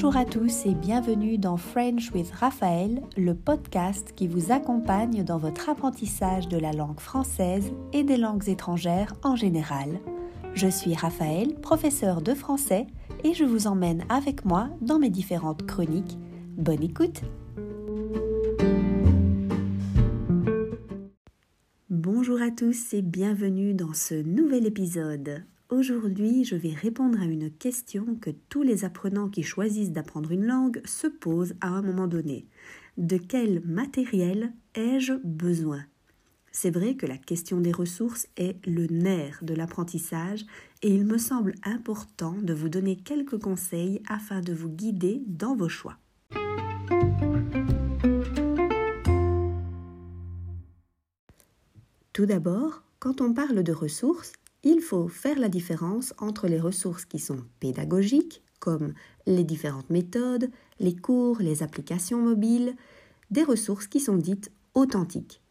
Bonjour à tous et bienvenue dans French with Raphaël, le podcast qui vous accompagne dans votre apprentissage de la langue française et des langues étrangères en général. Je suis Raphaël, professeur de français, et je vous emmène avec moi dans mes différentes chroniques. Bonne écoute Bonjour à tous et bienvenue dans ce nouvel épisode. Aujourd'hui, je vais répondre à une question que tous les apprenants qui choisissent d'apprendre une langue se posent à un moment donné. De quel matériel ai-je besoin? C'est vrai que la question des ressources est le nerf de l'apprentissage et il me semble important de vous donner quelques conseils afin de vous guider dans vos choix. Tout d'abord, quand on parle de ressources, il faut faire la différence entre les ressources qui sont pédagogiques, comme les différentes méthodes, les cours, les applications mobiles, des ressources qui sont dites authentiques.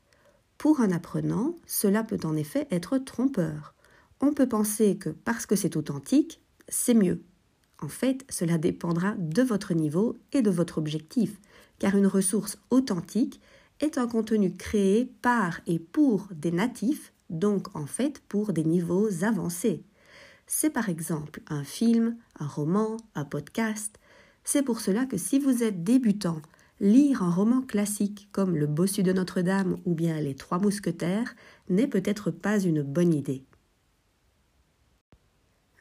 Pour un apprenant, cela peut en effet être trompeur. On peut penser que parce que c'est authentique, c'est mieux. En fait, cela dépendra de votre niveau et de votre objectif, car une ressource authentique est un contenu créé par et pour des natifs donc en fait pour des niveaux avancés. C'est par exemple un film, un roman, un podcast. C'est pour cela que si vous êtes débutant, lire un roman classique comme Le Bossu de Notre-Dame ou bien Les Trois Mousquetaires n'est peut-être pas une bonne idée.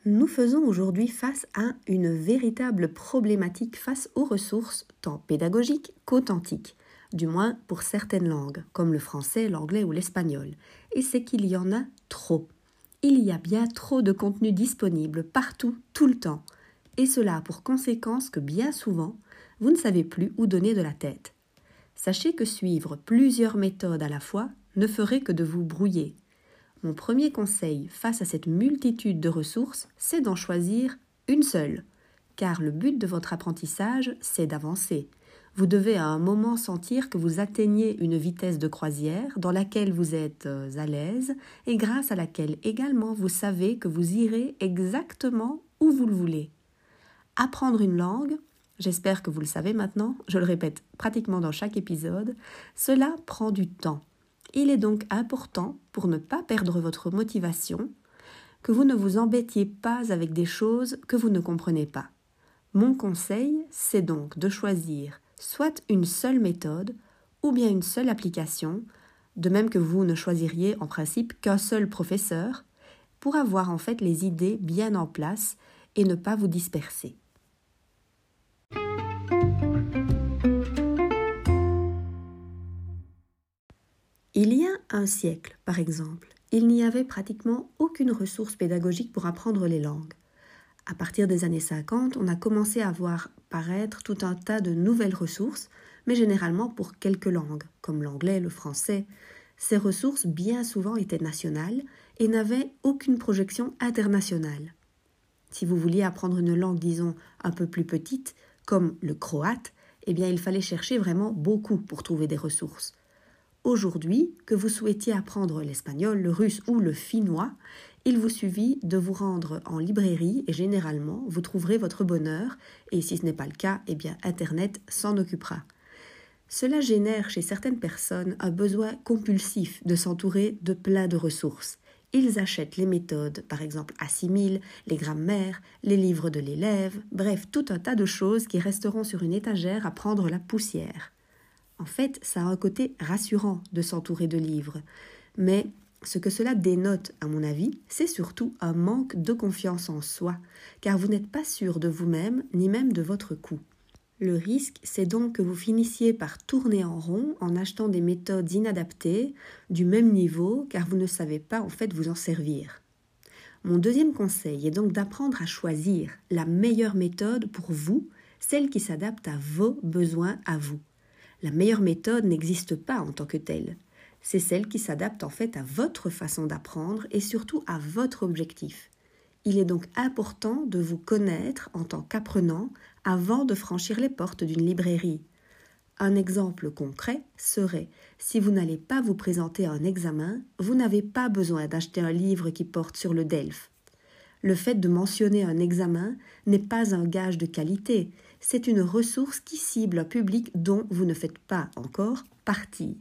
Nous faisons aujourd'hui face à une véritable problématique face aux ressources tant pédagogiques qu'authentiques du moins pour certaines langues, comme le français, l'anglais ou l'espagnol, et c'est qu'il y en a trop. Il y a bien trop de contenu disponible partout, tout le temps, et cela a pour conséquence que bien souvent, vous ne savez plus où donner de la tête. Sachez que suivre plusieurs méthodes à la fois ne ferait que de vous brouiller. Mon premier conseil face à cette multitude de ressources, c'est d'en choisir une seule, car le but de votre apprentissage, c'est d'avancer, vous devez à un moment sentir que vous atteignez une vitesse de croisière dans laquelle vous êtes euh, à l'aise et grâce à laquelle également vous savez que vous irez exactement où vous le voulez. Apprendre une langue, j'espère que vous le savez maintenant, je le répète pratiquement dans chaque épisode, cela prend du temps. Il est donc important, pour ne pas perdre votre motivation, que vous ne vous embêtiez pas avec des choses que vous ne comprenez pas. Mon conseil, c'est donc de choisir soit une seule méthode ou bien une seule application, de même que vous ne choisiriez en principe qu'un seul professeur, pour avoir en fait les idées bien en place et ne pas vous disperser. Il y a un siècle, par exemple, il n'y avait pratiquement aucune ressource pédagogique pour apprendre les langues. À partir des années 50, on a commencé à voir paraître tout un tas de nouvelles ressources, mais généralement pour quelques langues, comme l'anglais, le français. Ces ressources, bien souvent, étaient nationales et n'avaient aucune projection internationale. Si vous vouliez apprendre une langue, disons, un peu plus petite, comme le croate, eh bien, il fallait chercher vraiment beaucoup pour trouver des ressources. Aujourd'hui, que vous souhaitiez apprendre l'espagnol, le russe ou le finnois, il vous suffit de vous rendre en librairie et généralement vous trouverez votre bonheur et si ce n'est pas le cas, eh bien Internet s'en occupera. Cela génère chez certaines personnes un besoin compulsif de s'entourer de plein de ressources. Ils achètent les méthodes, par exemple Assimile, les grammaires, les livres de l'élève, bref, tout un tas de choses qui resteront sur une étagère à prendre la poussière. En fait, ça a un côté rassurant de s'entourer de livres, mais ce que cela dénote, à mon avis, c'est surtout un manque de confiance en soi, car vous n'êtes pas sûr de vous-même, ni même de votre coût. Le risque, c'est donc que vous finissiez par tourner en rond en achetant des méthodes inadaptées, du même niveau, car vous ne savez pas en fait vous en servir. Mon deuxième conseil est donc d'apprendre à choisir la meilleure méthode pour vous, celle qui s'adapte à vos besoins à vous. La meilleure méthode n'existe pas en tant que telle c'est celle qui s'adapte en fait à votre façon d'apprendre et surtout à votre objectif. Il est donc important de vous connaître en tant qu'apprenant avant de franchir les portes d'une librairie. Un exemple concret serait si vous n'allez pas vous présenter à un examen, vous n'avez pas besoin d'acheter un livre qui porte sur le DELF. Le fait de mentionner un examen n'est pas un gage de qualité, c'est une ressource qui cible un public dont vous ne faites pas encore partie.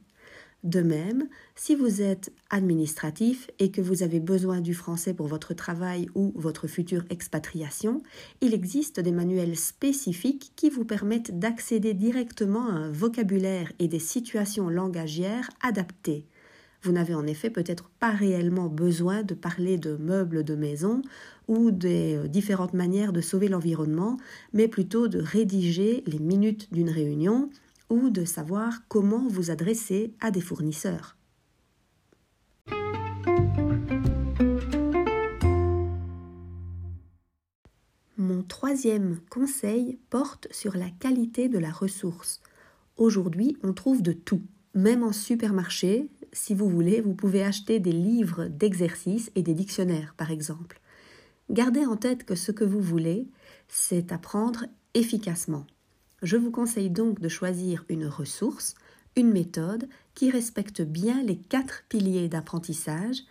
De même, si vous êtes administratif et que vous avez besoin du français pour votre travail ou votre future expatriation, il existe des manuels spécifiques qui vous permettent d'accéder directement à un vocabulaire et des situations langagières adaptées. Vous n'avez en effet peut-être pas réellement besoin de parler de meubles de maison ou des euh, différentes manières de sauver l'environnement, mais plutôt de rédiger les minutes d'une réunion ou de savoir comment vous adresser à des fournisseurs. Mon troisième conseil porte sur la qualité de la ressource. Aujourd'hui, on trouve de tout. Même en supermarché, si vous voulez, vous pouvez acheter des livres d'exercices et des dictionnaires, par exemple. Gardez en tête que ce que vous voulez, c'est apprendre efficacement. Je vous conseille donc de choisir une ressource, une méthode qui respecte bien les quatre piliers d'apprentissage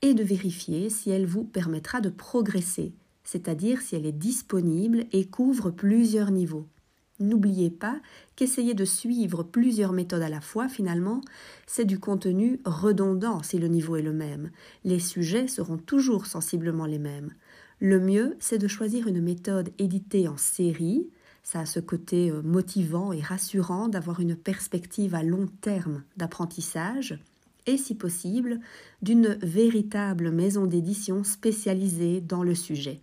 et de vérifier si elle vous permettra de progresser, c'est-à-dire si elle est disponible et couvre plusieurs niveaux. N'oubliez pas qu'essayer de suivre plusieurs méthodes à la fois, finalement, c'est du contenu redondant si le niveau est le même. Les sujets seront toujours sensiblement les mêmes. Le mieux, c'est de choisir une méthode éditée en série, ça a ce côté euh, motivant et rassurant d'avoir une perspective à long terme d'apprentissage et, si possible, d'une véritable maison d'édition spécialisée dans le sujet.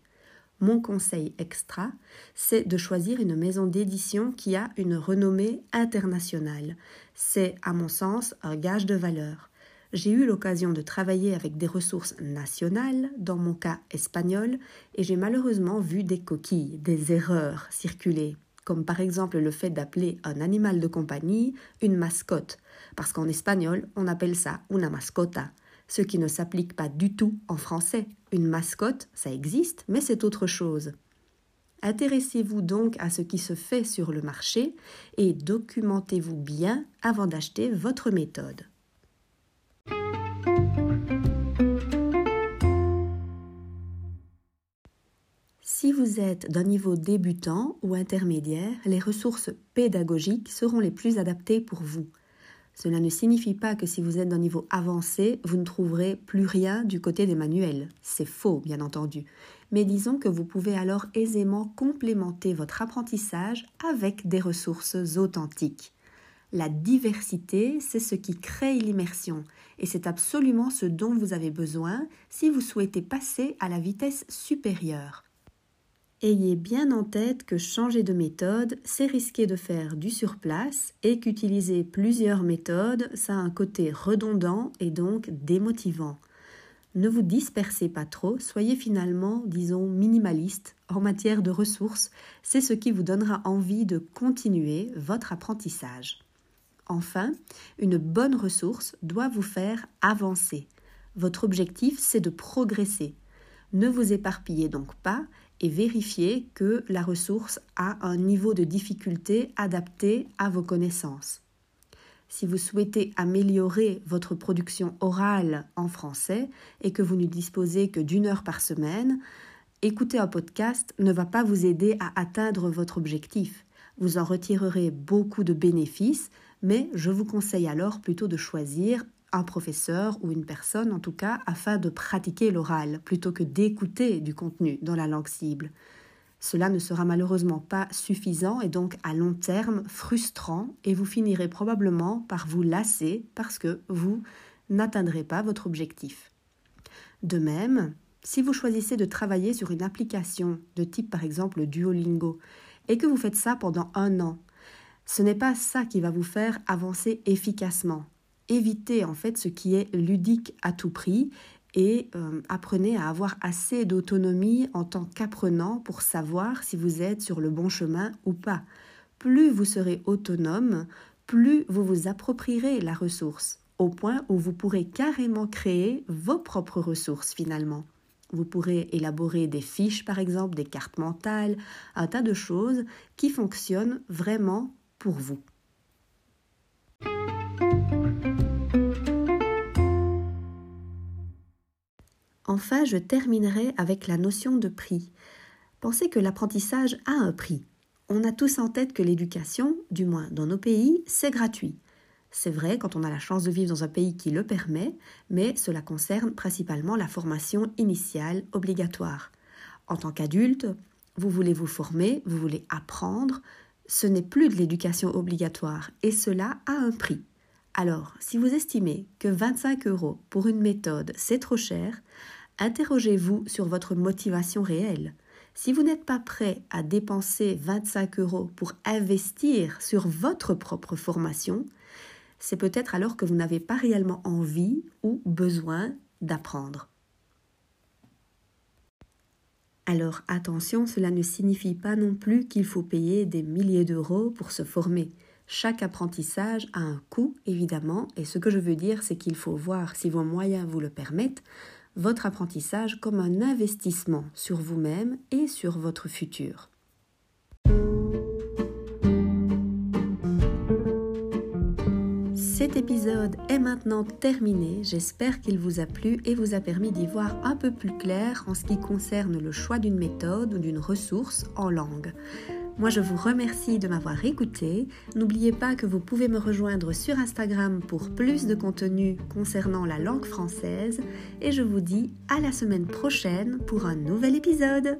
Mon conseil extra, c'est de choisir une maison d'édition qui a une renommée internationale. C'est, à mon sens, un gage de valeur j'ai eu l'occasion de travailler avec des ressources nationales, dans mon cas espagnol, et j'ai malheureusement vu des coquilles, des erreurs circuler, comme par exemple le fait d'appeler un animal de compagnie une mascotte, parce qu'en espagnol on appelle ça una mascota, ce qui ne s'applique pas du tout en français. Une mascotte, ça existe, mais c'est autre chose. Intéressez-vous donc à ce qui se fait sur le marché et documentez-vous bien avant d'acheter votre méthode. Si vous êtes d'un niveau débutant ou intermédiaire, les ressources pédagogiques seront les plus adaptées pour vous. Cela ne signifie pas que si vous êtes d'un niveau avancé, vous ne trouverez plus rien du côté des manuels. C'est faux, bien entendu. Mais disons que vous pouvez alors aisément complémenter votre apprentissage avec des ressources authentiques. La diversité, c'est ce qui crée l'immersion et c'est absolument ce dont vous avez besoin si vous souhaitez passer à la vitesse supérieure. Ayez bien en tête que changer de méthode, c'est risquer de faire du surplace et qu'utiliser plusieurs méthodes, ça a un côté redondant et donc démotivant. Ne vous dispersez pas trop, soyez finalement, disons, minimaliste en matière de ressources, c'est ce qui vous donnera envie de continuer votre apprentissage. Enfin, une bonne ressource doit vous faire avancer. Votre objectif, c'est de progresser. Ne vous éparpillez donc pas et vérifiez que la ressource a un niveau de difficulté adapté à vos connaissances. Si vous souhaitez améliorer votre production orale en français et que vous ne disposez que d'une heure par semaine, écouter un podcast ne va pas vous aider à atteindre votre objectif. Vous en retirerez beaucoup de bénéfices, mais je vous conseille alors plutôt de choisir un professeur ou une personne en tout cas afin de pratiquer l'oral plutôt que d'écouter du contenu dans la langue cible. Cela ne sera malheureusement pas suffisant et donc à long terme frustrant et vous finirez probablement par vous lasser parce que vous n'atteindrez pas votre objectif. De même, si vous choisissez de travailler sur une application de type par exemple Duolingo et que vous faites ça pendant un an, ce n'est pas ça qui va vous faire avancer efficacement. Évitez en fait ce qui est ludique à tout prix et euh, apprenez à avoir assez d'autonomie en tant qu'apprenant pour savoir si vous êtes sur le bon chemin ou pas. Plus vous serez autonome, plus vous vous approprierez la ressource, au point où vous pourrez carrément créer vos propres ressources finalement. Vous pourrez élaborer des fiches, par exemple, des cartes mentales, un tas de choses qui fonctionnent vraiment pour vous. Enfin, je terminerai avec la notion de prix. Pensez que l'apprentissage a un prix. On a tous en tête que l'éducation, du moins dans nos pays, c'est gratuit. C'est vrai quand on a la chance de vivre dans un pays qui le permet, mais cela concerne principalement la formation initiale obligatoire. En tant qu'adulte, vous voulez vous former, vous voulez apprendre, ce n'est plus de l'éducation obligatoire et cela a un prix. Alors, si vous estimez que 25 euros pour une méthode c'est trop cher, interrogez-vous sur votre motivation réelle. Si vous n'êtes pas prêt à dépenser 25 euros pour investir sur votre propre formation, c'est peut-être alors que vous n'avez pas réellement envie ou besoin d'apprendre. Alors attention, cela ne signifie pas non plus qu'il faut payer des milliers d'euros pour se former. Chaque apprentissage a un coût, évidemment, et ce que je veux dire, c'est qu'il faut voir, si vos moyens vous le permettent, votre apprentissage comme un investissement sur vous-même et sur votre futur. Cet épisode est maintenant terminé. J'espère qu'il vous a plu et vous a permis d'y voir un peu plus clair en ce qui concerne le choix d'une méthode ou d'une ressource en langue. Moi, je vous remercie de m'avoir écouté. N'oubliez pas que vous pouvez me rejoindre sur Instagram pour plus de contenu concernant la langue française. Et je vous dis à la semaine prochaine pour un nouvel épisode.